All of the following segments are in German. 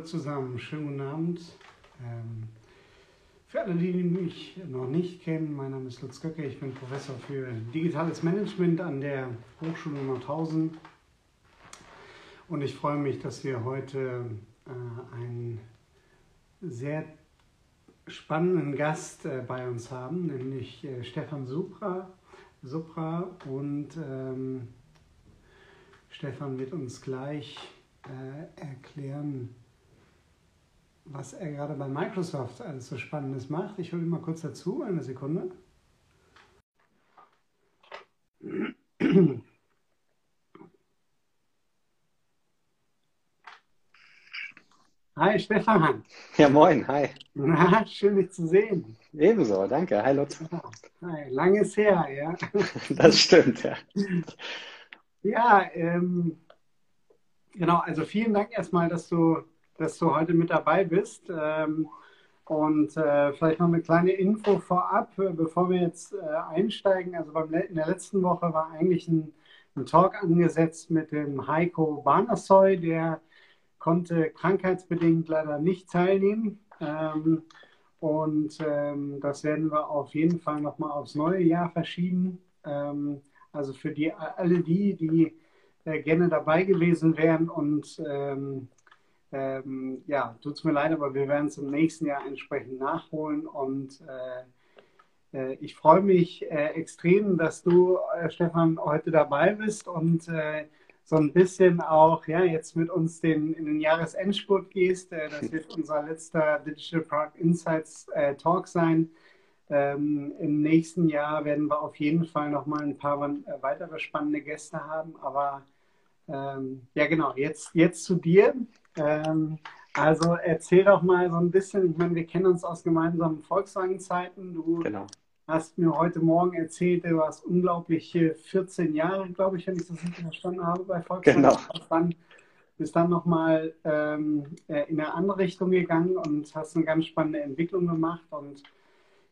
Hallo zusammen, schönen guten Abend. Ähm, für alle, die mich noch nicht kennen, mein Name ist Lutz Göcke, ich bin Professor für Digitales Management an der Hochschule Nordhausen und ich freue mich, dass wir heute äh, einen sehr spannenden Gast äh, bei uns haben, nämlich äh, Stefan Supra. Supra und ähm, Stefan wird uns gleich erklären, was er gerade bei Microsoft alles so Spannendes macht. Ich hole ihn mal kurz dazu, eine Sekunde. Hi Stefan. Ja, moin, hi. Na, schön dich zu sehen. Ebenso, danke. Hi Lutz. Hi, langes her, ja. Das stimmt, ja. Ja, ähm, genau, also vielen Dank erstmal, dass du, dass du heute mit dabei bist. Ähm, und äh, vielleicht noch eine kleine Info vorab, äh, bevor wir jetzt äh, einsteigen. Also in der letzten Woche war eigentlich ein, ein Talk angesetzt mit dem Heiko Barnasoy, der konnte krankheitsbedingt leider nicht teilnehmen. Ähm, und ähm, das werden wir auf jeden Fall nochmal aufs neue Jahr verschieben. Also für die, alle die, die gerne dabei gewesen wären und ähm, ähm, ja, tut es mir leid, aber wir werden es im nächsten Jahr entsprechend nachholen und äh, äh, ich freue mich äh, extrem, dass du, äh, Stefan, heute dabei bist und äh, so ein bisschen auch ja, jetzt mit uns den, in den Jahresendspurt gehst. Äh, das wird unser letzter Digital Product Insights Talk sein. Ähm, Im nächsten Jahr werden wir auf jeden Fall noch mal ein paar weitere spannende Gäste haben. Aber ähm, ja, genau, jetzt, jetzt zu dir. Ähm, also erzähl doch mal so ein bisschen, ich meine, wir kennen uns aus gemeinsamen Volkswagen-Zeiten. Du genau hast mir heute Morgen erzählt, du warst unglaubliche 14 Jahre, glaube ich, wenn ich das richtig verstanden habe, bei Volkswagen. Genau. Dann, bist dann nochmal ähm, äh, in eine andere Richtung gegangen und hast eine ganz spannende Entwicklung gemacht. Und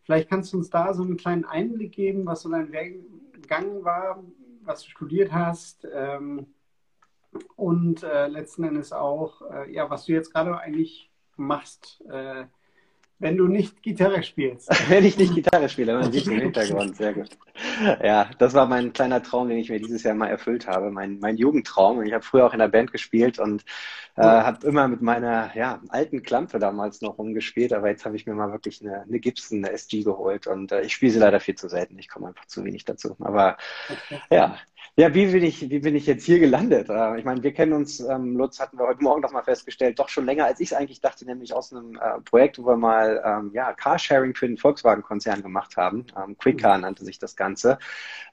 vielleicht kannst du uns da so einen kleinen Einblick geben, was so dein Werdegang war, was du studiert hast ähm, und äh, letzten Endes auch, äh, ja, was du jetzt gerade eigentlich machst äh, wenn du nicht Gitarre spielst. Wenn ich nicht Gitarre spiele, man sieht im Hintergrund, sehr gut. Ja, das war mein kleiner Traum, den ich mir dieses Jahr mal erfüllt habe, mein, mein Jugendtraum. Ich habe früher auch in der Band gespielt und äh, habe immer mit meiner ja, alten Klampe damals noch rumgespielt, aber jetzt habe ich mir mal wirklich eine, eine Gibson, eine SG geholt und äh, ich spiele sie leider viel zu selten. Ich komme einfach zu wenig dazu. Aber ja, ja, wie bin ich, wie bin ich jetzt hier gelandet? Äh, ich meine, wir kennen uns, ähm, Lutz, hatten wir heute Morgen noch mal festgestellt, doch schon länger, als ich es eigentlich dachte, nämlich aus einem äh, Projekt, wo wir mal ähm, ja, Carsharing für den Volkswagen-Konzern gemacht haben. Ähm, Quickcar mhm. nannte sich das Ganze.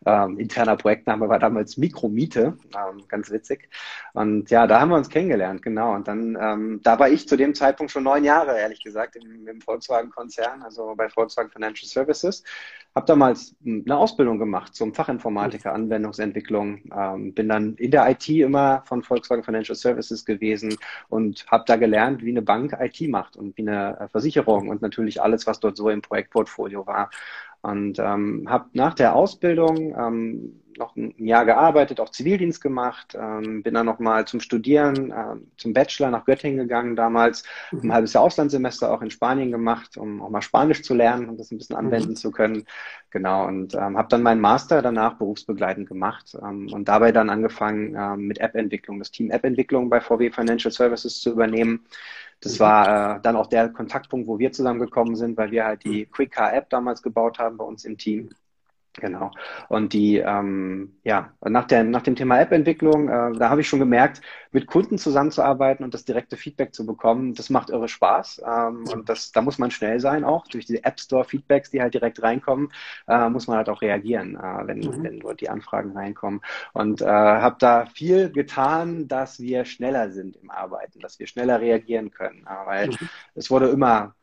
Ähm, interner Projektname war damals Mikromiete, ähm, ganz witzig. Und ja, da haben wir uns kennengelernt, genau. Und dann, ähm, da war ich zu dem Zeitpunkt schon neun Jahre, ehrlich gesagt, im, im Volkswagen-Konzern, also bei Volkswagen Financial Services. Habe damals hm, eine Ausbildung gemacht zum Fachinformatiker Anwendungsentwicklung. Ähm, bin dann in der IT immer von Volkswagen Financial Services gewesen und habe da gelernt, wie eine Bank IT macht und wie eine äh, Versicherung und natürlich alles, was dort so im Projektportfolio war. Und ähm, habe nach der Ausbildung ähm, noch ein Jahr gearbeitet, auch Zivildienst gemacht, ähm, bin dann nochmal zum Studieren, äh, zum Bachelor nach Göttingen gegangen damals, mhm. ein halbes Jahr Auslandssemester auch in Spanien gemacht, um auch mal Spanisch zu lernen und das ein bisschen anwenden mhm. zu können. Genau, und ähm, habe dann meinen Master danach berufsbegleitend gemacht ähm, und dabei dann angefangen ähm, mit App-Entwicklung, das Team App-Entwicklung bei VW Financial Services zu übernehmen. Das mhm. war äh, dann auch der Kontaktpunkt, wo wir zusammengekommen sind, weil wir halt die Quick Car App damals gebaut haben bei uns im Team. Genau. Und die, ähm, ja, nach, der, nach dem Thema App-Entwicklung, äh, da habe ich schon gemerkt, mit Kunden zusammenzuarbeiten und das direkte Feedback zu bekommen, das macht irre Spaß. Ähm, und das, da muss man schnell sein auch. Durch diese App Store-Feedbacks, die halt direkt reinkommen, äh, muss man halt auch reagieren, äh, wenn, mhm. wenn dort die Anfragen reinkommen. Und äh, habe da viel getan, dass wir schneller sind im Arbeiten, dass wir schneller reagieren können. Äh, weil mhm. es wurde immer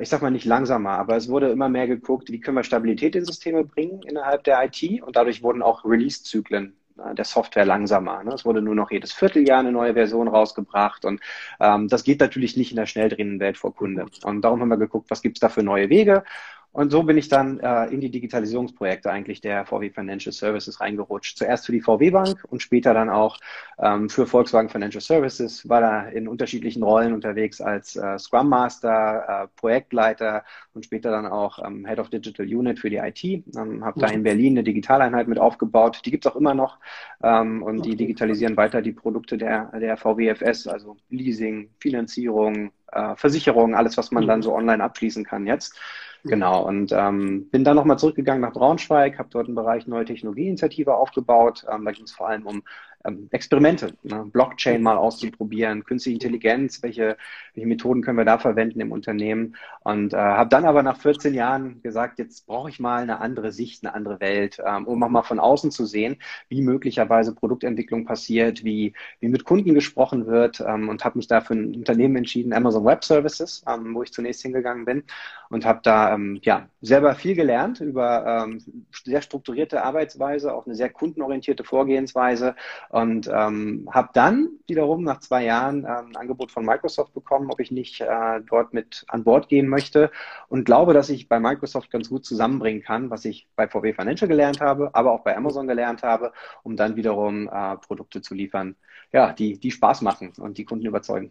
ich sag mal nicht langsamer, aber es wurde immer mehr geguckt, wie können wir Stabilität in Systeme bringen innerhalb der IT und dadurch wurden auch Release-Zyklen äh, der Software langsamer. Ne? Es wurde nur noch jedes Vierteljahr eine neue Version rausgebracht und ähm, das geht natürlich nicht in der schnell drehenden Welt vor Kunde. Und darum haben wir geguckt, was gibt's da für neue Wege und so bin ich dann äh, in die Digitalisierungsprojekte eigentlich der VW Financial Services reingerutscht. Zuerst für die VW Bank und später dann auch ähm, für Volkswagen Financial Services, war da in unterschiedlichen Rollen unterwegs als äh, Scrum Master, äh, Projektleiter und später dann auch ähm, Head of Digital Unit für die IT. Ähm, Habe da in Berlin eine Digitaleinheit mit aufgebaut. Die gibt's auch immer noch ähm, und die digitalisieren weiter die Produkte der, der VWFS, also Leasing, Finanzierung, äh, Versicherung, alles, was man dann so online abschließen kann jetzt. Genau, und ähm, bin dann nochmal zurückgegangen nach Braunschweig, habe dort einen Bereich Neue Technologieinitiative aufgebaut. Ähm, da ging es vor allem um ähm, Experimente, ne? Blockchain mal auszuprobieren, künstliche Intelligenz, welche, welche Methoden können wir da verwenden im Unternehmen. Und äh, habe dann aber nach 14 Jahren gesagt, jetzt brauche ich mal eine andere Sicht, eine andere Welt, ähm, um auch mal von außen zu sehen, wie möglicherweise Produktentwicklung passiert, wie, wie mit Kunden gesprochen wird ähm, und habe mich da für ein Unternehmen entschieden, Amazon Web Services, ähm, wo ich zunächst hingegangen bin und habe da ähm, ja selber viel gelernt über ähm, sehr strukturierte Arbeitsweise, auch eine sehr kundenorientierte Vorgehensweise und ähm, habe dann wiederum nach zwei Jahren ähm, ein Angebot von Microsoft bekommen, ob ich nicht äh, dort mit an Bord gehen möchte und glaube, dass ich bei Microsoft ganz gut zusammenbringen kann, was ich bei VW Financial gelernt habe, aber auch bei Amazon gelernt habe, um dann wiederum äh, Produkte zu liefern, ja, die, die Spaß machen und die Kunden überzeugen.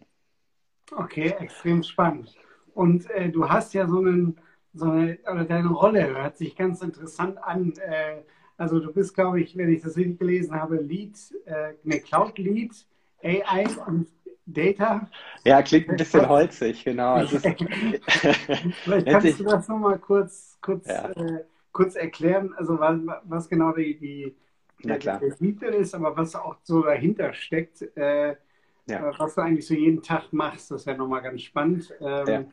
Okay, extrem spannend. Und äh, du hast ja so, einen, so eine, oder deine Rolle hört sich ganz interessant an. Äh, also du bist, glaube ich, wenn ich das richtig gelesen habe, Lead, äh, ne, Cloud Lead, AI und Data. Ja, klingt ein bisschen holzig, genau. Also Vielleicht kannst du das nochmal kurz, kurz, ja. äh, kurz erklären, also was, was genau die, die ja, klar. der Lead ist, aber was auch so dahinter steckt, äh, ja. was du eigentlich so jeden Tag machst, das ist ja nochmal ganz spannend. Ähm, ja.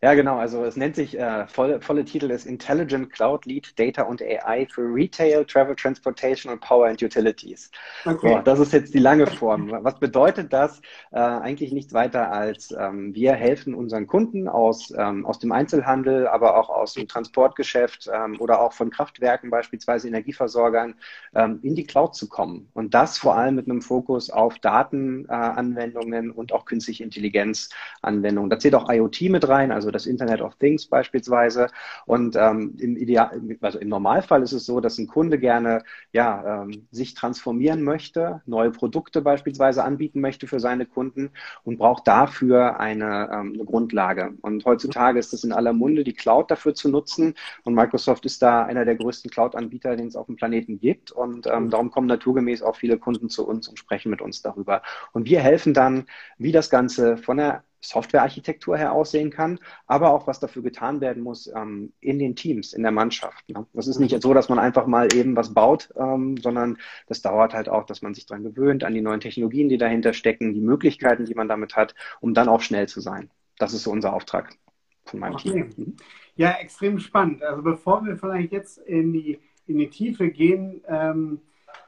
Ja, genau. Also es nennt sich, äh, volle, volle Titel ist Intelligent Cloud Lead Data und AI für Retail, Travel, Transportation und Power and Utilities. Okay. So, das ist jetzt die lange Form. Was bedeutet das? Äh, eigentlich nichts weiter als ähm, wir helfen unseren Kunden aus, ähm, aus dem Einzelhandel, aber auch aus dem Transportgeschäft ähm, oder auch von Kraftwerken, beispielsweise Energieversorgern, ähm, in die Cloud zu kommen. Und das vor allem mit einem Fokus auf Datenanwendungen äh, und auch künstliche Intelligenz-Anwendungen. Da zählt auch IoT mit rein, also das Internet of Things beispielsweise. Und ähm, im, Ideal, also im Normalfall ist es so, dass ein Kunde gerne ja, ähm, sich transformieren möchte, neue Produkte beispielsweise anbieten möchte für seine Kunden und braucht dafür eine, ähm, eine Grundlage. Und heutzutage ist es in aller Munde, die Cloud dafür zu nutzen. Und Microsoft ist da einer der größten Cloud-Anbieter, den es auf dem Planeten gibt. Und ähm, darum kommen naturgemäß auch viele Kunden zu uns und sprechen mit uns darüber. Und wir helfen dann, wie das Ganze von der Softwarearchitektur her aussehen kann, aber auch was dafür getan werden muss ähm, in den Teams, in der Mannschaft. Ne? Das ist nicht so, dass man einfach mal eben was baut, ähm, sondern das dauert halt auch, dass man sich daran gewöhnt, an die neuen Technologien, die dahinter stecken, die Möglichkeiten, die man damit hat, um dann auch schnell zu sein. Das ist so unser Auftrag von meinem okay. Team. Mhm. Ja, extrem spannend. Also bevor wir vielleicht jetzt in die, in die Tiefe gehen, ähm,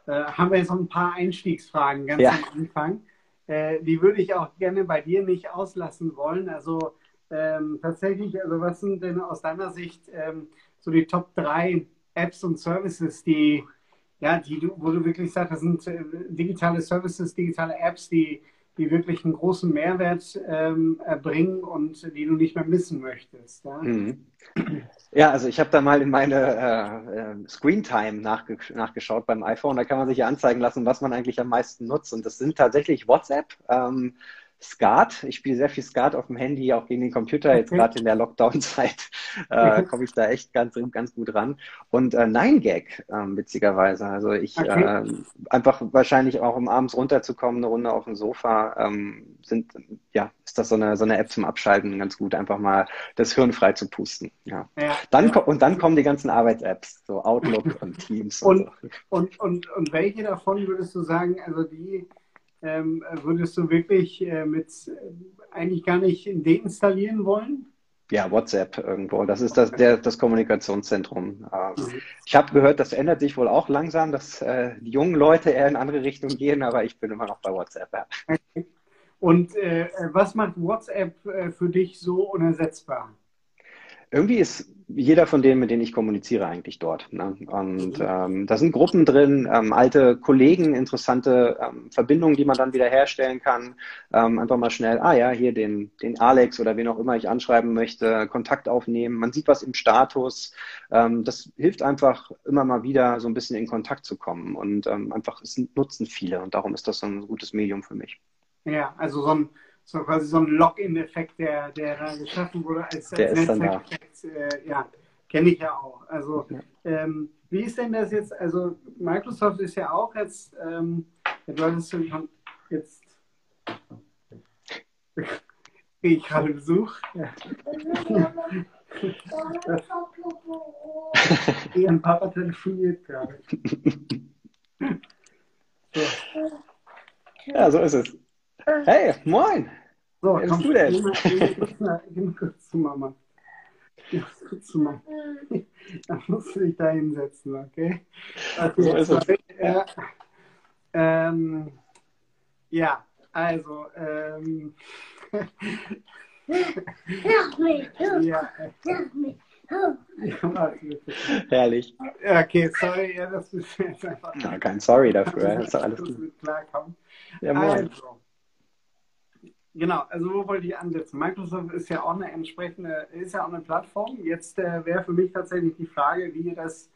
äh, haben wir jetzt noch ein paar Einstiegsfragen ganz ja. am Anfang äh, die würde ich auch gerne bei dir nicht auslassen wollen. Also ähm, tatsächlich, also was sind denn aus deiner Sicht ähm, so die Top 3 Apps und Services, die, ja, die du, wo du wirklich sagst, das sind äh, digitale Services, digitale Apps, die, die wirklich einen großen Mehrwert ähm, erbringen und die du nicht mehr missen möchtest. Ja? Mhm. Ja, also ich habe da mal in meine äh, äh, Screen Time nachge nachgeschaut beim iPhone. Da kann man sich ja anzeigen lassen, was man eigentlich am meisten nutzt. Und das sind tatsächlich WhatsApp, ähm, Skat. Ich spiele sehr viel Skat auf dem Handy, auch gegen den Computer. Jetzt gerade in der Lockdown-Zeit äh, komme ich da echt ganz, ganz gut ran. Und äh, Nine Gag, äh, witzigerweise. Also ich okay. äh, einfach wahrscheinlich auch um abends runterzukommen, eine Runde auf dem Sofa, ähm, sind ja ist das so eine so eine App zum Abschalten ganz gut, einfach mal das Hirn frei zu pusten. Ja. ja dann und dann kommen die ganzen Arbeits-Apps, so Outlook und Teams. Und, und, so. und, und, und welche davon würdest du sagen, also die ähm, würdest du wirklich äh, mit eigentlich gar nicht deinstallieren wollen? Ja, WhatsApp irgendwo. Das ist das, der, das Kommunikationszentrum. Ähm, mhm. Ich habe gehört, das ändert sich wohl auch langsam, dass äh, die jungen Leute eher in andere Richtungen gehen, aber ich bin immer noch bei WhatsApp. Ja. Und äh, was macht WhatsApp äh, für dich so unersetzbar? Irgendwie ist jeder von denen, mit denen ich kommuniziere, eigentlich dort. Ne? Und mhm. ähm, da sind Gruppen drin, ähm, alte Kollegen, interessante ähm, Verbindungen, die man dann wieder herstellen kann. Ähm, einfach mal schnell, ah ja, hier den, den Alex oder wen auch immer ich anschreiben möchte, Kontakt aufnehmen. Man sieht was im Status. Ähm, das hilft einfach immer mal wieder so ein bisschen in Kontakt zu kommen. Und ähm, einfach, es nutzen viele und darum ist das so ein gutes Medium für mich. Ja, also so ein so quasi so ein Login-Effekt, der, der da geschaffen wurde als, als Netzwerkeffekt. Äh, ja, kenne ich ja auch. Also ja. Ähm, wie ist denn das jetzt? Also Microsoft ist ja auch jetzt, ähm, du hattest schon jetzt ich gerade Besuch. Ihren Papa telefoniert gerade. So. Ja, so ist es. Hey, moin! So, Wer bist du denn? Geh mal kurz zu Mama. Geh mal kurz zu Mama. Dann musst du dich da hinsetzen, okay? okay so ist es. Ja. Ähm, ja, also, ähm! Ja! Herrlich. Okay, sorry, ja, das ist jetzt einfach. Ja, kein Sorry dafür, das ist alles gut. Klarkommen. Ja, also, Genau, also wo wollte ich ansetzen? Microsoft ist ja auch eine entsprechende, ist ja auch eine Plattform. Jetzt äh, wäre für mich tatsächlich die Frage, wie ihr das,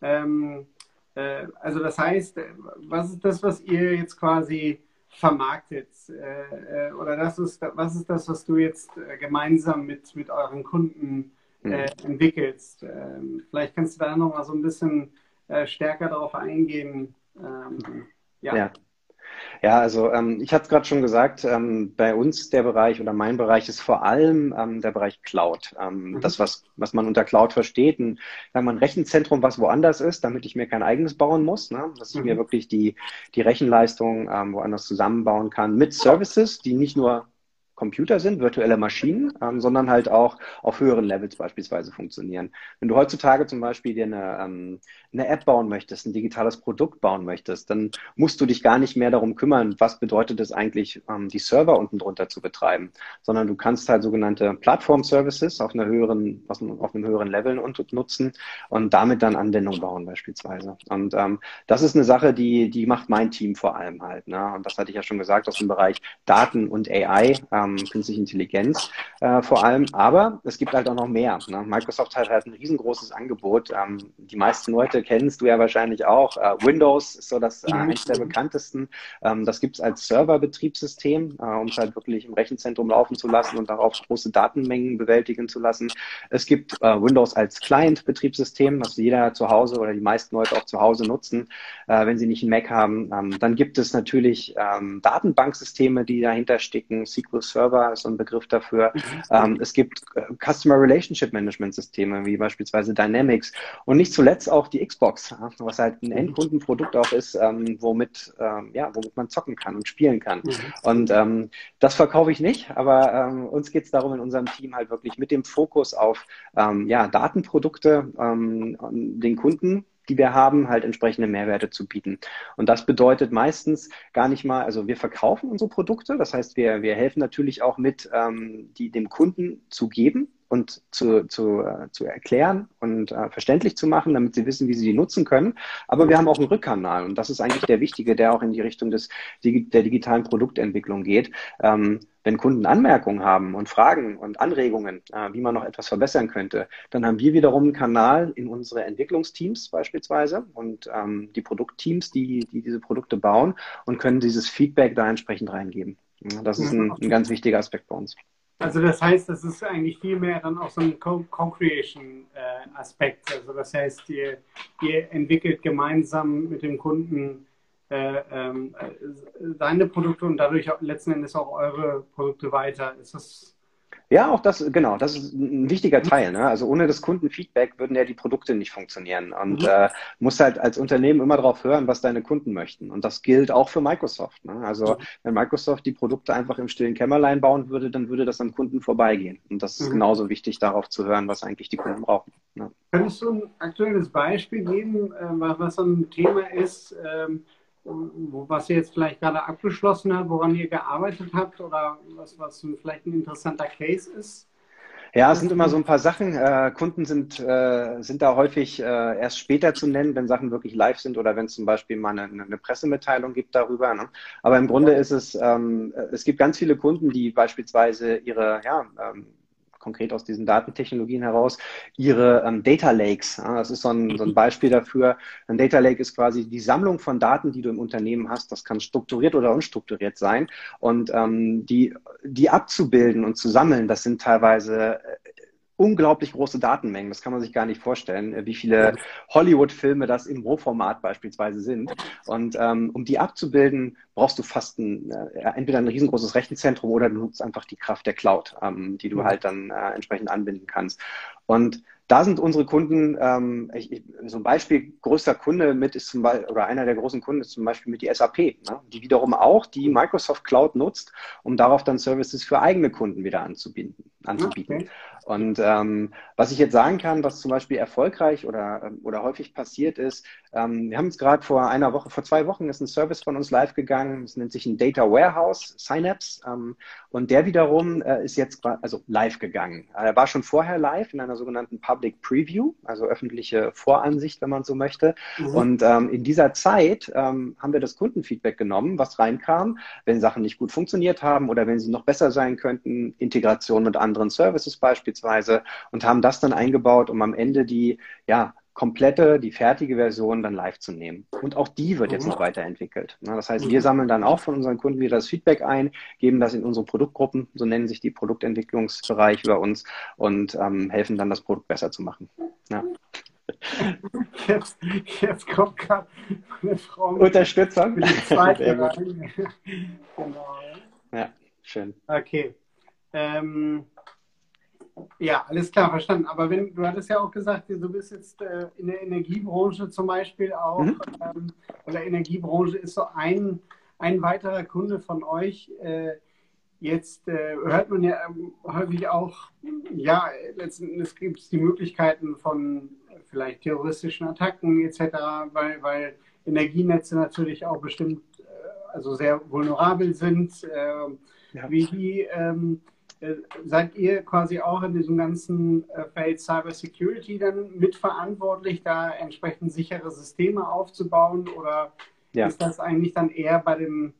ähm, äh, also das heißt, was ist das, was ihr jetzt quasi vermarktet? Äh, äh oder das ist, was ist das, was du jetzt äh, gemeinsam mit, mit euren Kunden mhm. entwickelst? Ähm, vielleicht kannst du da noch mal so ein bisschen stärker darauf eingehen. Ähm, ja. ja. Ja, also ähm, ich hatte es gerade schon gesagt, ähm, bei uns der Bereich oder mein Bereich ist vor allem ähm, der Bereich Cloud. Ähm, mhm. Das, was, was man unter Cloud versteht, ein, sagen wir, ein Rechenzentrum, was woanders ist, damit ich mir kein eigenes bauen muss, ne? dass ich mhm. mir wirklich die, die Rechenleistung ähm, woanders zusammenbauen kann mit Services, die nicht nur Computer sind, virtuelle Maschinen, ähm, sondern halt auch auf höheren Levels beispielsweise funktionieren. Wenn du heutzutage zum Beispiel dir eine, ähm, eine App bauen möchtest, ein digitales Produkt bauen möchtest, dann musst du dich gar nicht mehr darum kümmern, was bedeutet es eigentlich, ähm, die Server unten drunter zu betreiben, sondern du kannst halt sogenannte Plattform-Services auf höheren, auf einem höheren Level nutzen und damit dann Anwendungen bauen beispielsweise. Und ähm, das ist eine Sache, die, die macht mein Team vor allem halt. Ne? Und das hatte ich ja schon gesagt aus dem Bereich Daten und AI. Ähm, ähm, künstliche Intelligenz äh, vor allem. Aber es gibt halt auch noch mehr. Ne? Microsoft hat halt ein riesengroßes Angebot. Ähm, die meisten Leute kennst du ja wahrscheinlich auch. Äh, Windows ist so das äh, eines der bekanntesten. Ähm, das gibt es als Serverbetriebssystem, äh, um es halt wirklich im Rechenzentrum laufen zu lassen und darauf große Datenmengen bewältigen zu lassen. Es gibt äh, Windows als Client-Betriebssystem, das jeder zu Hause oder die meisten Leute auch zu Hause nutzen, äh, wenn sie nicht einen Mac haben. Ähm, dann gibt es natürlich ähm, Datenbanksysteme, die dahinter stecken, SQL Server Server ist so ein Begriff dafür. Mhm. Ähm, es gibt äh, Customer Relationship Management Systeme, wie beispielsweise Dynamics. Und nicht zuletzt auch die Xbox, was halt ein mhm. Endkundenprodukt auch ist, ähm, womit, ähm, ja, womit man zocken kann und spielen kann. Mhm. Und ähm, das verkaufe ich nicht, aber ähm, uns geht es darum, in unserem Team halt wirklich mit dem Fokus auf ähm, ja, Datenprodukte den Kunden die wir haben, halt entsprechende Mehrwerte zu bieten. Und das bedeutet meistens gar nicht mal, also wir verkaufen unsere Produkte, das heißt, wir, wir helfen natürlich auch mit, ähm, die dem Kunden zu geben, und zu, zu, äh, zu erklären und äh, verständlich zu machen, damit sie wissen, wie sie die nutzen können. Aber wir haben auch einen Rückkanal und das ist eigentlich der wichtige, der auch in die Richtung des, der digitalen Produktentwicklung geht. Ähm, wenn Kunden Anmerkungen haben und Fragen und Anregungen, äh, wie man noch etwas verbessern könnte, dann haben wir wiederum einen Kanal in unsere Entwicklungsteams beispielsweise und ähm, die Produktteams, die, die diese Produkte bauen und können dieses Feedback da entsprechend reingeben. Das ist ein, ein ganz wichtiger Aspekt bei uns. Also das heißt, das ist eigentlich viel mehr dann auch so ein Co-Creation-Aspekt. also das heißt, ihr, ihr, entwickelt gemeinsam mit dem Kunden äh, äh, seine Produkte und dadurch letzten Endes auch eure Produkte weiter. Ist das ja, auch das, genau, das ist ein wichtiger Teil. Ne? Also ohne das Kundenfeedback würden ja die Produkte nicht funktionieren. Und mhm. äh, musst halt als Unternehmen immer darauf hören, was deine Kunden möchten. Und das gilt auch für Microsoft. Ne? Also mhm. wenn Microsoft die Produkte einfach im stillen Kämmerlein bauen würde, dann würde das am Kunden vorbeigehen. Und das ist mhm. genauso wichtig, darauf zu hören, was eigentlich die Kunden brauchen. Ne? Könntest du ein aktuelles Beispiel geben, äh, was so ein Thema ist? Ähm, was ihr jetzt vielleicht gerade abgeschlossen habt, woran ihr gearbeitet habt oder was, was vielleicht ein interessanter Case ist? Ja, es sind immer so ein paar Sachen. Äh, Kunden sind, äh, sind da häufig äh, erst später zu nennen, wenn Sachen wirklich live sind oder wenn es zum Beispiel mal eine, eine Pressemitteilung gibt darüber. Ne? Aber im Grunde ist es, ähm, es gibt ganz viele Kunden, die beispielsweise ihre ja, ähm, konkret aus diesen Datentechnologien heraus, ihre ähm, Data Lakes. Ja, das ist so ein, so ein Beispiel dafür. Ein Data Lake ist quasi die Sammlung von Daten, die du im Unternehmen hast. Das kann strukturiert oder unstrukturiert sein. Und ähm, die, die abzubilden und zu sammeln, das sind teilweise äh, unglaublich große Datenmengen. Das kann man sich gar nicht vorstellen, äh, wie viele Hollywood-Filme das im Rohformat beispielsweise sind. Und ähm, um die abzubilden, brauchst du fast ein, äh, entweder ein riesengroßes Rechenzentrum oder du nutzt einfach die Kraft der Cloud, ähm, die du mhm. halt dann äh, entsprechend anbinden kannst. Und da sind unsere Kunden, ähm, ich, ich, so ein Beispiel, größter Kunde mit ist zum Beispiel, oder einer der großen Kunden ist zum Beispiel mit die SAP, ne? die wiederum auch die Microsoft Cloud nutzt, um darauf dann Services für eigene Kunden wieder anzubinden, anzubieten. Okay. Und ähm, was ich jetzt sagen kann, was zum Beispiel erfolgreich oder, oder häufig passiert ist, ähm, wir haben jetzt gerade vor einer Woche, vor zwei Wochen ist ein Service von uns live gegangen, es nennt sich ein Data Warehouse, Synapse, ähm, und der wiederum äh, ist jetzt also live gegangen. Er war schon vorher live in einer sogenannten Public Preview, also öffentliche Voransicht, wenn man so möchte. Mhm. Und ähm, in dieser Zeit ähm, haben wir das Kundenfeedback genommen, was reinkam, wenn Sachen nicht gut funktioniert haben oder wenn sie noch besser sein könnten, Integration mit anderen Services beispielsweise, und haben das dann eingebaut, um am Ende die ja, komplette, die fertige Version dann live zu nehmen. Und auch die wird jetzt mhm. noch weiterentwickelt. Das heißt, wir sammeln dann auch von unseren Kunden wieder das Feedback ein, geben das in unsere Produktgruppen, so nennen sich die Produktentwicklungsbereich bei uns und ähm, helfen dann, das Produkt besser zu machen. Ja. Jetzt, jetzt kommt gerade eine Frau. Unterstützung. Zweite genau. Ja, schön. Okay. Ähm, ja, alles klar, verstanden. Aber wenn du hattest ja auch gesagt, du bist jetzt äh, in der Energiebranche zum Beispiel auch, mhm. ähm, oder Energiebranche ist so ein, ein weiterer Kunde von euch. Äh, jetzt äh, hört man ja ähm, häufig auch, ja, letzten Endes gibt es die Möglichkeiten von vielleicht terroristischen Attacken etc., weil, weil Energienetze natürlich auch bestimmt, äh, also sehr vulnerabel sind. Ähm, ja. Wie ähm, äh, seid ihr quasi auch in diesem ganzen äh, Feld Cyber Security dann mitverantwortlich, da entsprechend sichere Systeme aufzubauen oder ja. ist das eigentlich dann eher bei dem,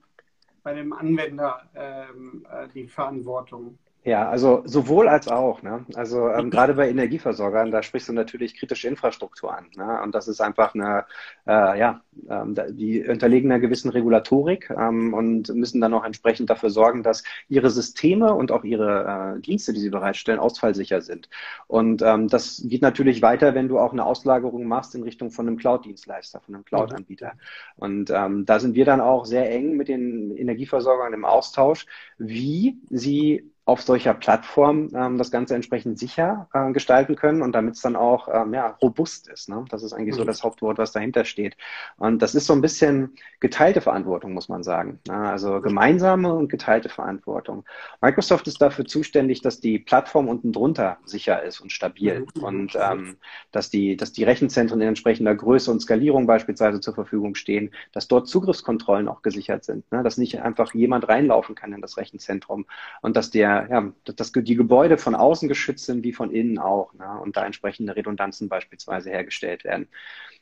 bei dem Anwender ähm, äh, die Verantwortung? Ja, also sowohl als auch. Ne? Also ähm, gerade bei Energieversorgern, da sprichst du natürlich kritische Infrastruktur an. Ne? Und das ist einfach eine, äh, ja, ähm, die unterlegen einer gewissen Regulatorik ähm, und müssen dann auch entsprechend dafür sorgen, dass ihre Systeme und auch ihre äh, Dienste, die sie bereitstellen, ausfallsicher sind. Und ähm, das geht natürlich weiter, wenn du auch eine Auslagerung machst in Richtung von einem Cloud-Dienstleister, von einem Cloud-Anbieter. Und ähm, da sind wir dann auch sehr eng mit den Energieversorgern im Austausch, wie sie auf solcher Plattform ähm, das Ganze entsprechend sicher äh, gestalten können und damit es dann auch ähm, ja, robust ist. Ne? Das ist eigentlich mhm. so das Hauptwort, was dahinter steht. Und das ist so ein bisschen geteilte Verantwortung, muss man sagen. Ne? Also gemeinsame und geteilte Verantwortung. Microsoft ist dafür zuständig, dass die Plattform unten drunter sicher ist und stabil mhm. und ähm, dass, die, dass die Rechenzentren in entsprechender Größe und Skalierung beispielsweise zur Verfügung stehen, dass dort Zugriffskontrollen auch gesichert sind, ne? dass nicht einfach jemand reinlaufen kann in das Rechenzentrum und dass der ja, dass die Gebäude von außen geschützt sind wie von innen auch ne? und da entsprechende Redundanzen beispielsweise hergestellt werden.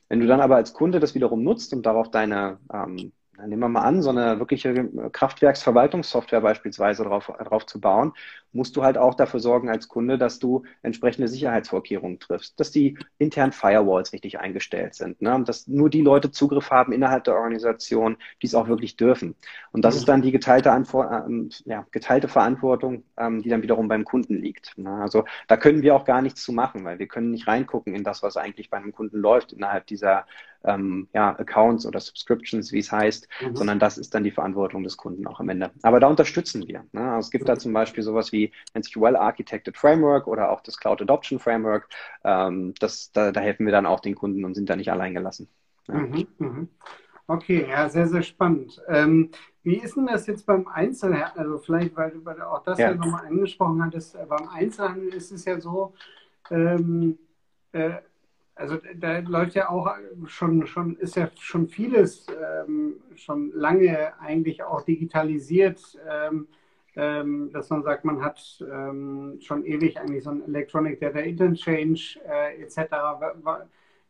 Wenn du dann aber als Kunde das wiederum nutzt und darauf deine ähm, nehmen wir mal an, so eine wirkliche Kraftwerksverwaltungssoftware beispielsweise drauf, drauf zu bauen musst du halt auch dafür sorgen als Kunde, dass du entsprechende Sicherheitsvorkehrungen triffst, dass die internen Firewalls richtig eingestellt sind, ne? und dass nur die Leute Zugriff haben innerhalb der Organisation, die es auch wirklich dürfen. Und das ist dann die geteilte, Antwort, ähm, ja, geteilte Verantwortung, ähm, die dann wiederum beim Kunden liegt. Ne? Also da können wir auch gar nichts zu machen, weil wir können nicht reingucken in das, was eigentlich bei einem Kunden läuft innerhalb dieser ähm, ja, Accounts oder Subscriptions, wie es heißt, mhm. sondern das ist dann die Verantwortung des Kunden auch am Ende. Aber da unterstützen wir. Ne? Also es gibt da zum Beispiel sowas wie nennt sich Well Architected Framework oder auch das Cloud Adoption Framework. Ähm, das, da, da, helfen wir dann auch den Kunden und sind da nicht allein gelassen. Ja. Mhm, mhm. Okay, ja, sehr, sehr spannend. Ähm, wie ist denn das jetzt beim Einzelhandel? Also vielleicht, weil, weil du auch das ja, ja nochmal angesprochen hattest, äh, beim Einzelhandel ist es ja so, ähm, äh, also da läuft ja auch schon, schon ist ja schon vieles ähm, schon lange eigentlich auch digitalisiert, ähm, ähm, dass man sagt, man hat ähm, schon ewig eigentlich so ein Electronic Data Interchange äh, etc.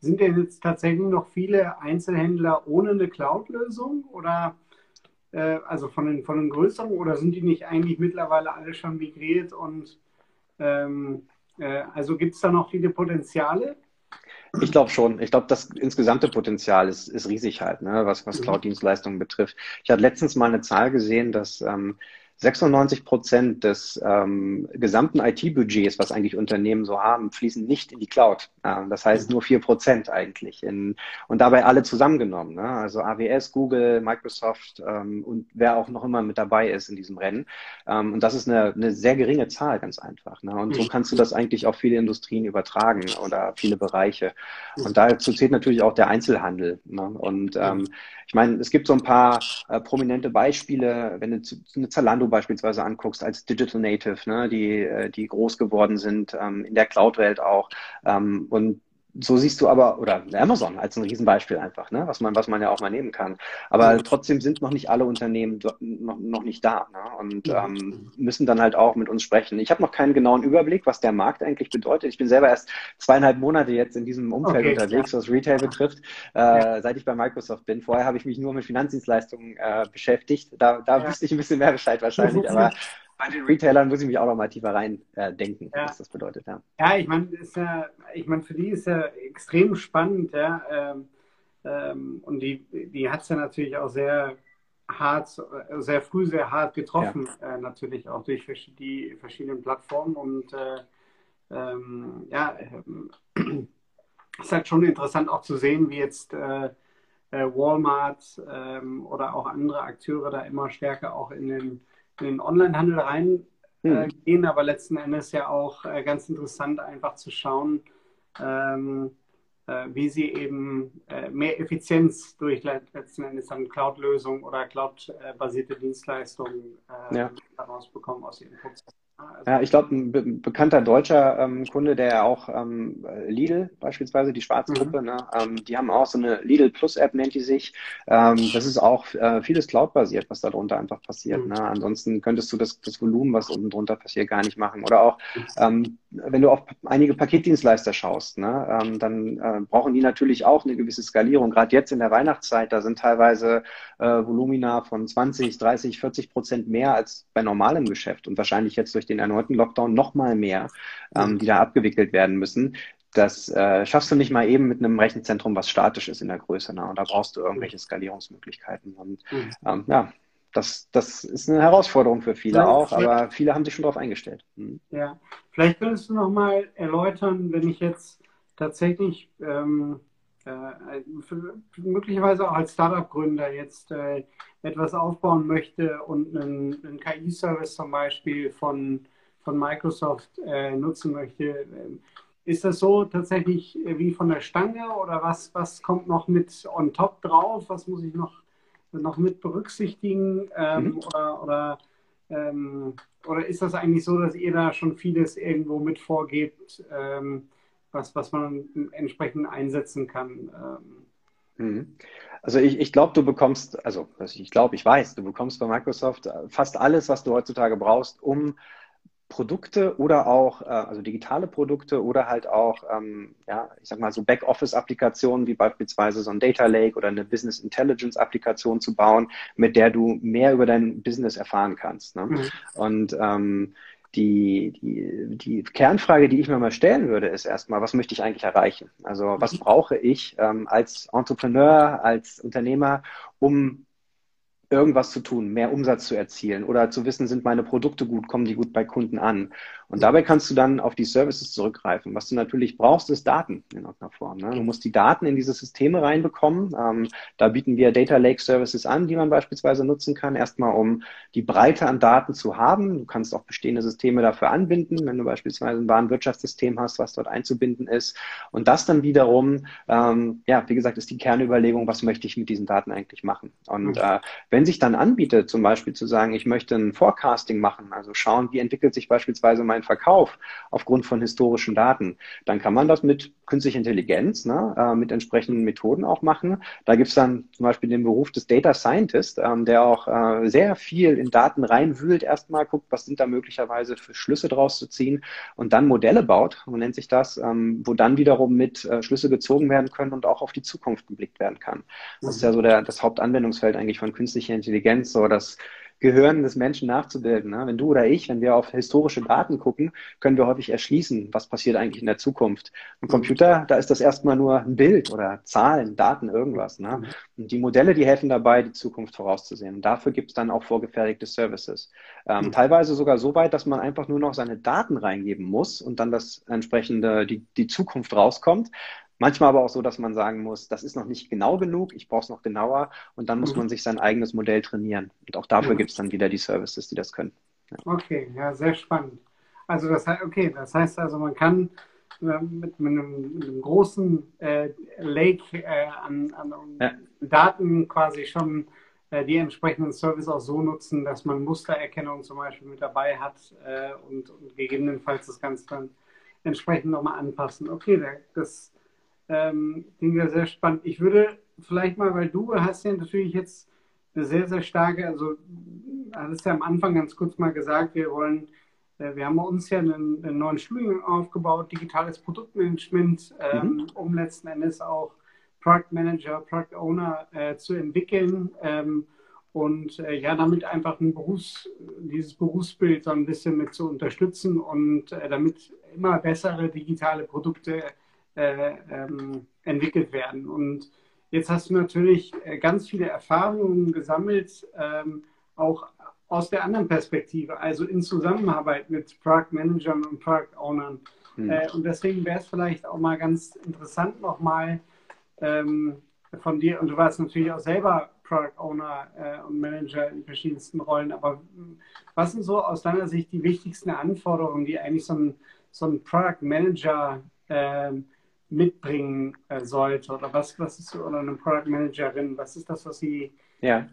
Sind denn jetzt tatsächlich noch viele Einzelhändler ohne eine Cloud-Lösung oder äh, also von den, von den größeren oder sind die nicht eigentlich mittlerweile alle schon migriert und ähm, äh, also gibt es da noch viele Potenziale? Ich glaube schon. Ich glaube, das insgesamte Potenzial ist, ist riesig halt, ne, was, was mhm. Cloud-Dienstleistungen betrifft. Ich hatte letztens mal eine Zahl gesehen, dass ähm, 96 Prozent des ähm, gesamten IT-Budgets, was eigentlich Unternehmen so haben, fließen nicht in die Cloud. Ähm, das heißt nur vier Prozent eigentlich. In, und dabei alle zusammengenommen. Ne? Also AWS, Google, Microsoft ähm, und wer auch noch immer mit dabei ist in diesem Rennen. Ähm, und das ist eine, eine sehr geringe Zahl, ganz einfach. Ne? Und so mhm. kannst du das eigentlich auf viele Industrien übertragen oder viele Bereiche. Und dazu zählt natürlich auch der Einzelhandel. Ne? Und ähm, ich meine, es gibt so ein paar äh, prominente Beispiele, wenn du eine Zalando beispielsweise anguckst als Digital Native, ne, die, äh, die groß geworden sind, ähm, in der Cloud-Welt auch. Ähm, und so siehst du aber, oder Amazon als ein Riesenbeispiel einfach, ne? was, man, was man ja auch mal nehmen kann. Aber mhm. trotzdem sind noch nicht alle Unternehmen noch, noch nicht da ne? und ähm, müssen dann halt auch mit uns sprechen. Ich habe noch keinen genauen Überblick, was der Markt eigentlich bedeutet. Ich bin selber erst zweieinhalb Monate jetzt in diesem Umfeld okay, unterwegs, ja. was Retail betrifft, äh, ja. seit ich bei Microsoft bin. Vorher habe ich mich nur mit Finanzdienstleistungen äh, beschäftigt. Da, da ja. wüsste ich ein bisschen mehr Bescheid wahrscheinlich, aber bei den Retailern muss ich mich auch noch mal tiefer rein äh, denken, ja. was das bedeutet. Ja, ja ich meine, ja, ich meine, für die ist ja extrem spannend, ja. Ähm, ähm, und die, die hat es ja natürlich auch sehr hart, sehr früh sehr hart getroffen, ja. äh, natürlich auch durch die verschiedenen Plattformen. Und äh, ähm, ja, äh, ist halt schon interessant auch zu sehen, wie jetzt äh, äh, Walmart ähm, oder auch andere Akteure da immer stärker auch in den den Onlinehandel reingehen, äh, hm. aber letzten Endes ja auch äh, ganz interessant, einfach zu schauen, ähm, äh, wie sie eben mehr Effizienz durch letzten Endes dann Cloud-Lösungen oder Cloud-basierte Dienstleistungen äh, ja. daraus bekommen aus ihren Prozessen. Ja, ich glaube, ein be bekannter deutscher ähm, Kunde, der auch ähm, Lidl beispielsweise, die Schwarzgruppe, mhm. ne, ähm, die haben auch so eine Lidl Plus App, nennt die sich. Ähm, das ist auch äh, vieles Cloud-basiert, was darunter einfach passiert. Mhm. Ne? Ansonsten könntest du das, das Volumen, was unten drunter passiert, gar nicht machen. Oder auch, ähm, wenn du auf einige Paketdienstleister schaust, ne, ähm, dann äh, brauchen die natürlich auch eine gewisse Skalierung. Gerade jetzt in der Weihnachtszeit, da sind teilweise äh, Volumina von 20, 30, 40 Prozent mehr als bei normalem Geschäft und wahrscheinlich jetzt durch den erneuten Lockdown noch mal mehr, ähm, die da abgewickelt werden müssen. Das äh, schaffst du nicht mal eben mit einem Rechenzentrum, was statisch ist in der Größe. Ne? Und da brauchst du irgendwelche Skalierungsmöglichkeiten. Und mhm. ähm, ja, das, das ist eine Herausforderung für viele ja, auch, aber viele haben sich schon darauf eingestellt. Mhm. Ja, vielleicht könntest du noch mal erläutern, wenn ich jetzt tatsächlich ähm, äh, möglicherweise auch als Startup-Gründer jetzt äh, etwas aufbauen möchte und einen, einen KI-Service zum Beispiel von, von Microsoft äh, nutzen möchte, ähm, ist das so tatsächlich wie von der Stange oder was, was kommt noch mit on top drauf? Was muss ich noch, noch mit berücksichtigen? Ähm, mhm. Oder, oder, ähm, oder ist das eigentlich so, dass ihr da schon vieles irgendwo mit vorgebt? Ähm, was, was man entsprechend einsetzen kann. Ähm. Mhm. Also ich, ich glaube, du bekommst, also ich glaube, ich weiß, du bekommst bei Microsoft äh, fast alles, was du heutzutage brauchst, um Produkte oder auch, äh, also digitale Produkte oder halt auch, ähm, ja, ich sag mal so Backoffice-Applikationen wie beispielsweise so ein Data Lake oder eine Business Intelligence-Applikation zu bauen, mit der du mehr über dein Business erfahren kannst. Ne? Mhm. Und ähm, die, die, die Kernfrage, die ich mir mal stellen würde, ist erstmal, was möchte ich eigentlich erreichen? Also was mhm. brauche ich ähm, als Entrepreneur, als Unternehmer, um irgendwas zu tun, mehr Umsatz zu erzielen oder zu wissen, sind meine Produkte gut, kommen die gut bei Kunden an. Und dabei kannst du dann auf die Services zurückgreifen. Was du natürlich brauchst, ist Daten in irgendeiner Form. Ne? Du musst die Daten in diese Systeme reinbekommen. Ähm, da bieten wir Data Lake Services an, die man beispielsweise nutzen kann. Erstmal, um die Breite an Daten zu haben. Du kannst auch bestehende Systeme dafür anbinden, wenn du beispielsweise ein Warenwirtschaftssystem hast, was dort einzubinden ist. Und das dann wiederum, ähm, ja, wie gesagt, ist die Kernüberlegung, was möchte ich mit diesen Daten eigentlich machen? Und äh, wenn sich dann anbietet, zum Beispiel zu sagen, ich möchte ein Forecasting machen, also schauen, wie entwickelt sich beispielsweise mein Verkauf aufgrund von historischen Daten, dann kann man das mit künstlicher Intelligenz, ne, äh, mit entsprechenden Methoden auch machen. Da gibt es dann zum Beispiel den Beruf des Data Scientist, ähm, der auch äh, sehr viel in Daten reinwühlt, erstmal guckt, was sind da möglicherweise für Schlüsse draus zu ziehen und dann Modelle baut, so nennt sich das, ähm, wo dann wiederum mit äh, Schlüsse gezogen werden können und auch auf die Zukunft geblickt werden kann. Das ist ja so der, das Hauptanwendungsfeld eigentlich von künstlicher künstliche Intelligenz, so das Gehirn des Menschen nachzubilden. Ne? Wenn du oder ich, wenn wir auf historische Daten gucken, können wir häufig erschließen, was passiert eigentlich in der Zukunft. Ein Computer, da ist das erstmal nur ein Bild oder Zahlen, Daten, irgendwas. Ne? Und die Modelle, die helfen dabei, die Zukunft vorauszusehen. Und dafür gibt es dann auch vorgefertigte Services. Ähm, mhm. Teilweise sogar so weit, dass man einfach nur noch seine Daten reingeben muss und dann das entsprechende, die, die Zukunft rauskommt. Manchmal aber auch so, dass man sagen muss, das ist noch nicht genau genug, ich brauche es noch genauer und dann muss mhm. man sich sein eigenes Modell trainieren. Und auch dafür mhm. gibt es dann wieder die Services, die das können. Ja. Okay, ja, sehr spannend. Also das heißt, okay, das heißt also, man kann äh, mit, mit, einem, mit, einem, großen äh, Lake äh, an, an ja. Daten quasi schon äh, die entsprechenden Services auch so nutzen, dass man Mustererkennung zum Beispiel mit dabei hat äh, und, und, gegebenenfalls das Ganze dann entsprechend nochmal anpassen. Okay, das ähm, klingt ja sehr spannend. Ich würde vielleicht mal, weil du hast ja natürlich jetzt eine sehr, sehr starke, also hattest ja am Anfang ganz kurz mal gesagt, wir wollen, äh, wir haben uns ja einen, einen, neuen Studiengang aufgebaut, digitales Produktmanagement, ähm, mhm. um letzten Endes auch Product Manager, Product Owner äh, zu entwickeln. Ähm, und äh, ja, damit einfach ein Berufs-, dieses Berufsbild so ein bisschen mit zu unterstützen und äh, damit immer bessere digitale Produkte äh, ähm, entwickelt werden. Und jetzt hast du natürlich äh, ganz viele Erfahrungen gesammelt, ähm, auch aus der anderen Perspektive, also in Zusammenarbeit mit Product Managern und Product Ownern. Mhm. Äh, und deswegen wäre es vielleicht auch mal ganz interessant nochmal ähm, von dir, und du warst natürlich auch selber Product Owner äh, und Manager in verschiedensten Rollen, aber was sind so aus deiner Sicht die wichtigsten Anforderungen, die eigentlich so ein, so ein Product Manager ähm, mitbringen äh, sollte? Oder was, was ist oder eine Product Managerin, was ist das, was sie, ja.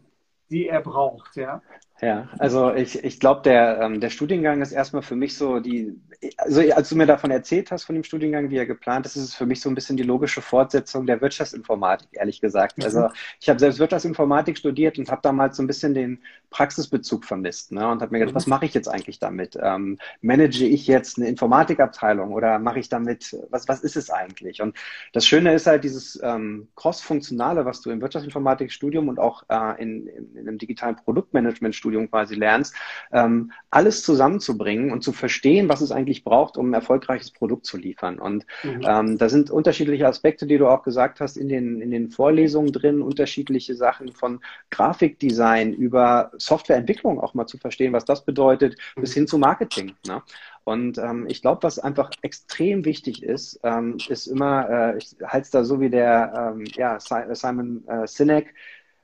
die er braucht, ja? Ja, also ich, ich glaube, der, ähm, der Studiengang ist erstmal für mich so die, also als du mir davon erzählt hast, von dem Studiengang, wie er geplant ist, ist es für mich so ein bisschen die logische Fortsetzung der Wirtschaftsinformatik, ehrlich gesagt. Also mhm. ich habe selbst Wirtschaftsinformatik studiert und habe damals so ein bisschen den Praxisbezug vermisst ne? und habe mir gedacht, mhm. was mache ich jetzt eigentlich damit? Ähm, manage ich jetzt eine Informatikabteilung oder mache ich damit, was, was ist es eigentlich? Und das Schöne ist halt dieses ähm, Cross-Funktionale, was du im Wirtschaftsinformatikstudium und auch äh, in, in, in einem digitalen Produktmanagement Studium quasi lernst, ähm, alles zusammenzubringen und zu verstehen, was es eigentlich braucht, um ein erfolgreiches Produkt zu liefern. Und mhm. ähm, da sind unterschiedliche Aspekte, die du auch gesagt hast, in den, in den Vorlesungen drin, unterschiedliche Sachen von Grafikdesign über Softwareentwicklung auch mal zu verstehen, was das bedeutet, mhm. bis hin zu Marketing. Ne? Und ähm, ich glaube, was einfach extrem wichtig ist, ähm, ist immer, äh, ich halte es da so wie der ähm, ja, Simon äh, Sinek,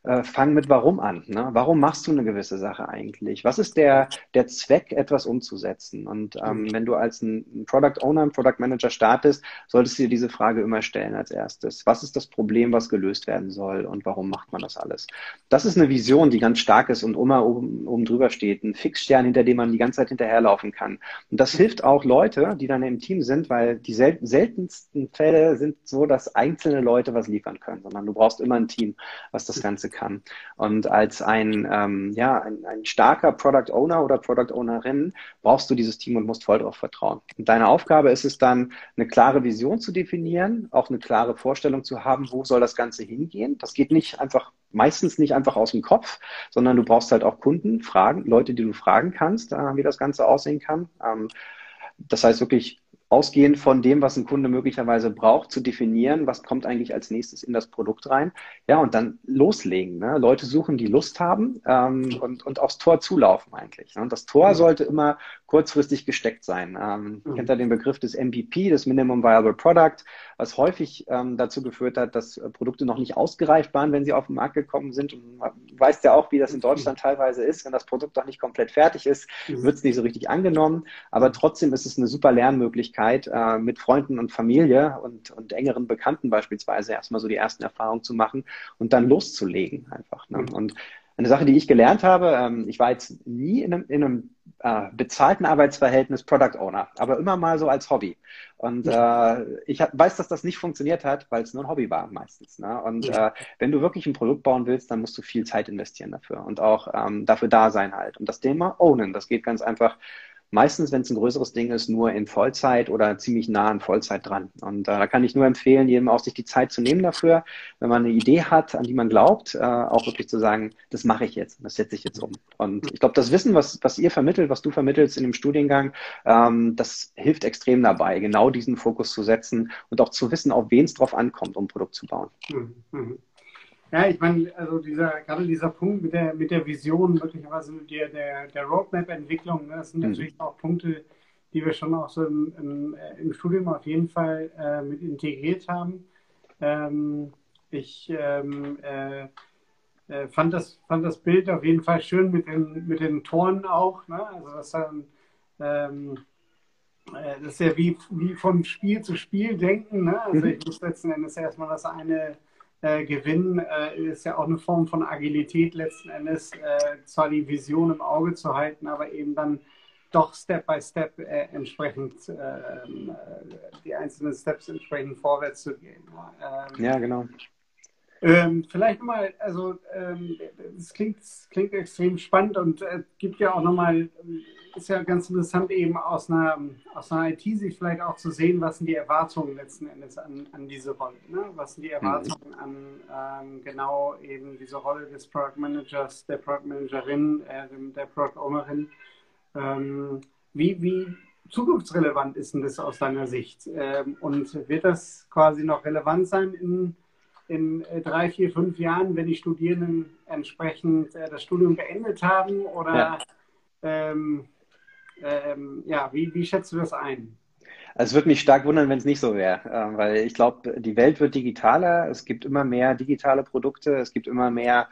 äh, fang mit Warum an. Ne? Warum machst du eine gewisse Sache eigentlich? Was ist der, der Zweck, etwas umzusetzen? Und ähm, mhm. wenn du als ein Product Owner, ein Product Manager startest, solltest du dir diese Frage immer stellen als erstes. Was ist das Problem, was gelöst werden soll und warum macht man das alles? Das ist eine Vision, die ganz stark ist und immer oben, oben drüber steht. Ein Fixstern, hinter dem man die ganze Zeit hinterherlaufen kann. Und das hilft auch Leute, die dann im Team sind, weil die sel seltensten Fälle sind so, dass einzelne Leute was liefern können, sondern du brauchst immer ein Team, was das Ganze kann. Und als ein, ähm, ja, ein, ein starker Product Owner oder Product Ownerin brauchst du dieses Team und musst voll darauf vertrauen. Und deine Aufgabe ist es dann, eine klare Vision zu definieren, auch eine klare Vorstellung zu haben, wo soll das Ganze hingehen. Das geht nicht einfach meistens nicht einfach aus dem Kopf, sondern du brauchst halt auch Kunden, Fragen, Leute, die du fragen kannst, äh, wie das Ganze aussehen kann. Ähm, das heißt wirklich ausgehend von dem, was ein Kunde möglicherweise braucht, zu definieren, was kommt eigentlich als nächstes in das Produkt rein. Ja, und dann loslegen. Ne? Leute suchen, die Lust haben ähm, und, und aufs Tor zulaufen eigentlich. Ne? Und das Tor mhm. sollte immer kurzfristig gesteckt sein. Ähm, mhm. Kennt ihr den Begriff des MVP, des Minimum Viable Product, was häufig ähm, dazu geführt hat, dass äh, Produkte noch nicht ausgereift waren, wenn sie auf den Markt gekommen sind. Und man weiß ja auch, wie das in Deutschland mhm. teilweise ist. Wenn das Produkt noch nicht komplett fertig ist, mhm. wird es nicht so richtig angenommen. Aber trotzdem ist es eine super Lernmöglichkeit, äh, mit Freunden und Familie und, und engeren Bekannten beispielsweise erstmal so die ersten Erfahrungen zu machen und dann loszulegen einfach. Ne? Mhm. Und eine Sache, die ich gelernt habe, ähm, ich war jetzt nie in einem, in einem äh, bezahlten Arbeitsverhältnis Product Owner, aber immer mal so als Hobby. Und äh, ich hab, weiß, dass das nicht funktioniert hat, weil es nur ein Hobby war meistens. Ne? Und ja. äh, wenn du wirklich ein Produkt bauen willst, dann musst du viel Zeit investieren dafür und auch ähm, dafür da sein halt. Und das Thema Ownen, das geht ganz einfach meistens, wenn es ein größeres Ding ist, nur in Vollzeit oder ziemlich nah an Vollzeit dran. Und äh, da kann ich nur empfehlen, jedem auch sich die Zeit zu nehmen dafür, wenn man eine Idee hat, an die man glaubt, äh, auch wirklich zu sagen, das mache ich jetzt, das setze ich jetzt um. Und ich glaube, das Wissen, was, was ihr vermittelt, was du vermittelst in dem Studiengang, ähm, das hilft extrem dabei, genau diesen Fokus zu setzen und auch zu wissen, auf wen es drauf ankommt, um ein Produkt zu bauen. Mhm. Ja, ich meine, also dieser, gerade dieser Punkt mit der, mit der Vision, möglicherweise der, der, der Roadmap-Entwicklung, ne, das sind mhm. natürlich auch Punkte, die wir schon auch so im, im, äh, im Studium auf jeden Fall äh, mit integriert haben. Ähm, ich ähm, äh, äh, fand, das, fand das Bild auf jeden Fall schön mit den, mit den Toren auch. Ne? Also das, dann, ähm, äh, das ist ja wie, wie von Spiel zu Spiel denken. Ne? Also mhm. ich muss letzten Endes erstmal das eine äh, Gewinn äh, ist ja auch eine Form von Agilität letzten Endes, äh, zwar die Vision im Auge zu halten, aber eben dann doch Step by Step äh, entsprechend ähm, äh, die einzelnen Steps entsprechend vorwärts zu gehen. Ähm, ja, genau. Ähm, vielleicht mal, also ähm, es klingt, klingt extrem spannend und äh, gibt ja auch nochmal, ist ja ganz interessant eben aus einer, aus einer IT-Sicht vielleicht auch zu sehen, was sind die Erwartungen letzten Endes an, an diese Rolle. Ne? Was sind die mhm. Erwartungen an ähm, genau eben diese Rolle des Product Managers, der Product Managerin, äh, der Product Ownerin. Ähm, wie, wie zukunftsrelevant ist denn das aus deiner Sicht? Ähm, und wird das quasi noch relevant sein in in äh, drei, vier, fünf Jahren, wenn die Studierenden entsprechend äh, das Studium beendet haben? Oder ja, ähm, ähm, ja wie, wie schätzt du das ein? Also es würde mich stark wundern, wenn es nicht so wäre, äh, weil ich glaube, die Welt wird digitaler, es gibt immer mehr digitale Produkte, es gibt immer mehr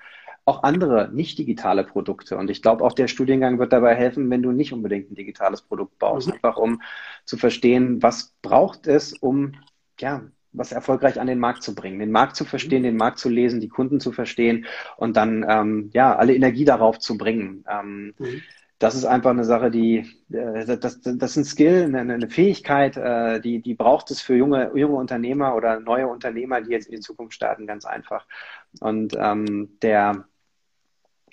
auch andere nicht digitale Produkte. Und ich glaube, auch der Studiengang wird dabei helfen, wenn du nicht unbedingt ein digitales Produkt baust, mhm. einfach um zu verstehen, was braucht es, um ja, was erfolgreich an den Markt zu bringen, den Markt zu verstehen, mhm. den Markt zu lesen, die Kunden zu verstehen und dann ähm, ja alle Energie darauf zu bringen. Ähm, mhm. Das ist einfach eine Sache, die äh, das, das ist ein Skill, eine, eine Fähigkeit, äh, die die braucht es für junge junge Unternehmer oder neue Unternehmer, die jetzt in die Zukunft starten, ganz einfach. Und ähm, der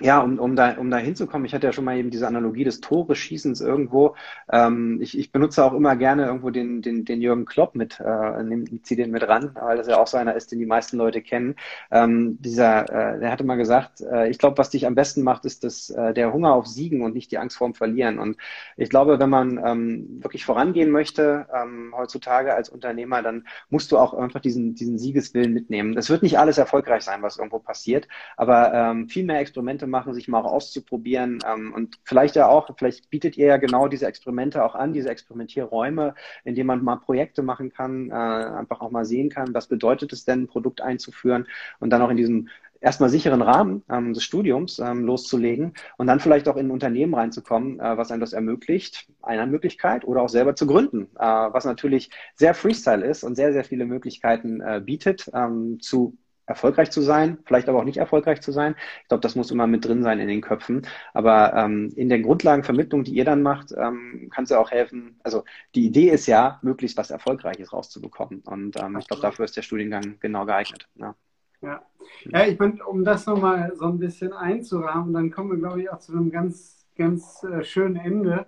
ja, um, um, da, um da hinzukommen, ich hatte ja schon mal eben diese Analogie des Tore-Schießens irgendwo. Ähm, ich, ich benutze auch immer gerne irgendwo den, den, den Jürgen Klopp mit, äh, ziehe den mit ran, weil das ja auch so einer ist, den die meisten Leute kennen. Ähm, dieser, äh, der hatte mal gesagt, äh, ich glaube, was dich am besten macht, ist das, äh, der Hunger auf Siegen und nicht die Angst vorm Verlieren. Und ich glaube, wenn man ähm, wirklich vorangehen möchte, ähm, heutzutage als Unternehmer, dann musst du auch einfach diesen, diesen Siegeswillen mitnehmen. Es wird nicht alles erfolgreich sein, was irgendwo passiert, aber ähm, viel mehr Experimente Experimente machen, sich mal auszuprobieren ähm, und vielleicht ja auch, vielleicht bietet ihr ja genau diese Experimente auch an, diese Experimentierräume, in denen man mal Projekte machen kann, äh, einfach auch mal sehen kann, was bedeutet es denn, ein Produkt einzuführen und dann auch in diesem erstmal sicheren Rahmen ähm, des Studiums ähm, loszulegen und dann vielleicht auch in ein Unternehmen reinzukommen, äh, was einem das ermöglicht, eine Möglichkeit oder auch selber zu gründen, äh, was natürlich sehr Freestyle ist und sehr, sehr viele Möglichkeiten äh, bietet, ähm, zu erfolgreich zu sein, vielleicht aber auch nicht erfolgreich zu sein. Ich glaube, das muss immer mit drin sein in den Köpfen. Aber ähm, in der Grundlagenvermittlung, die ihr dann macht, ähm, kann es ja auch helfen. Also die Idee ist ja, möglichst was Erfolgreiches rauszubekommen. Und ähm, ich glaube, dafür ist der Studiengang genau geeignet. Ja. Ja, ja ich meine, um das nochmal so ein bisschen einzurahmen, dann kommen wir, glaube ich, auch zu einem ganz, ganz äh, schönen Ende.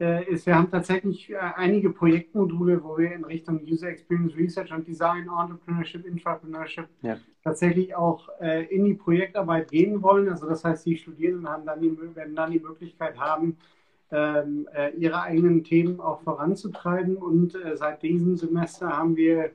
Äh, ist, wir haben tatsächlich äh, einige Projektmodule, wo wir in Richtung User Experience Research und Design, Entrepreneurship, Intrapreneurship ja. tatsächlich auch äh, in die Projektarbeit gehen wollen. Also das heißt, die Studierenden haben dann die, werden dann die Möglichkeit haben, ähm, äh, ihre eigenen Themen auch voranzutreiben. Und äh, seit diesem Semester haben wir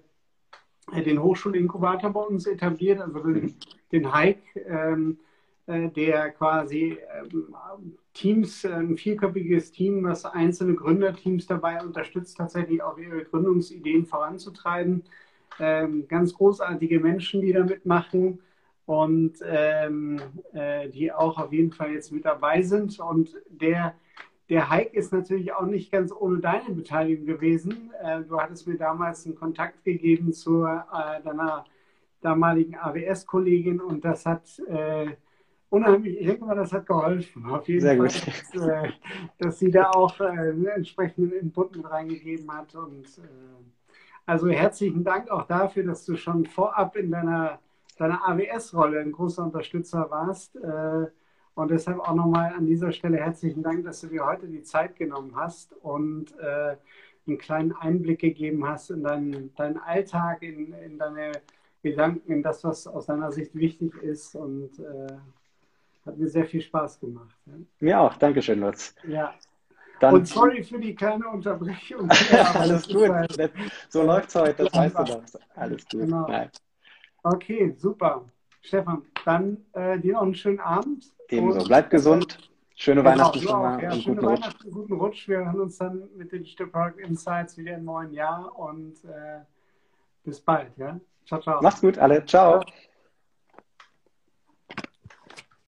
äh, den Hochschulinkubator bei uns etabliert, also den, den Hike, ähm, äh, der quasi ähm, Teams, ein vierköpfiges Team, was einzelne Gründerteams dabei unterstützt, tatsächlich auch ihre Gründungsideen voranzutreiben. Ähm, ganz großartige Menschen, die da mitmachen und ähm, äh, die auch auf jeden Fall jetzt mit dabei sind. Und der der Hike ist natürlich auch nicht ganz ohne deine Beteiligung gewesen. Äh, du hattest mir damals einen Kontakt gegeben zu äh, deiner damaligen AWS-Kollegin und das hat äh, unheimlich, ich denke mal, das hat geholfen. Auf jeden Sehr Fall. Dass, äh, dass, sie da auch äh, einen entsprechenden Input mit reingegeben hat. Und äh, also herzlichen Dank auch dafür, dass du schon vorab in deiner, deiner AWS-Rolle ein großer Unterstützer warst. Und deshalb auch nochmal an dieser Stelle herzlichen Dank, dass du dir heute die Zeit genommen hast und äh, einen kleinen Einblick gegeben hast in deinen, deinen Alltag, in, in deine Gedanken, in das, was aus deiner Sicht wichtig ist. Und äh, hat mir sehr viel Spaß gemacht. Mir auch. Dankeschön, Lutz. Ja. Dann, und sorry für die kleine Unterbrechung. Alles gut. Halt, so läuft es heute, das weißt du doch. Alles gut. Genau. Okay, super. Stefan, dann äh, dir noch einen schönen Abend. Ebenso. Bleib gesund. Schöne genau, Weihnachten schon mal. Ja, schöne guten Weihnachten, Rutsch. guten Rutsch. Wir hören uns dann mit den Stück Insights wieder im neuen Jahr und äh, bis bald. Ja? Ciao, ciao. Macht's gut, alle. Ciao. ciao.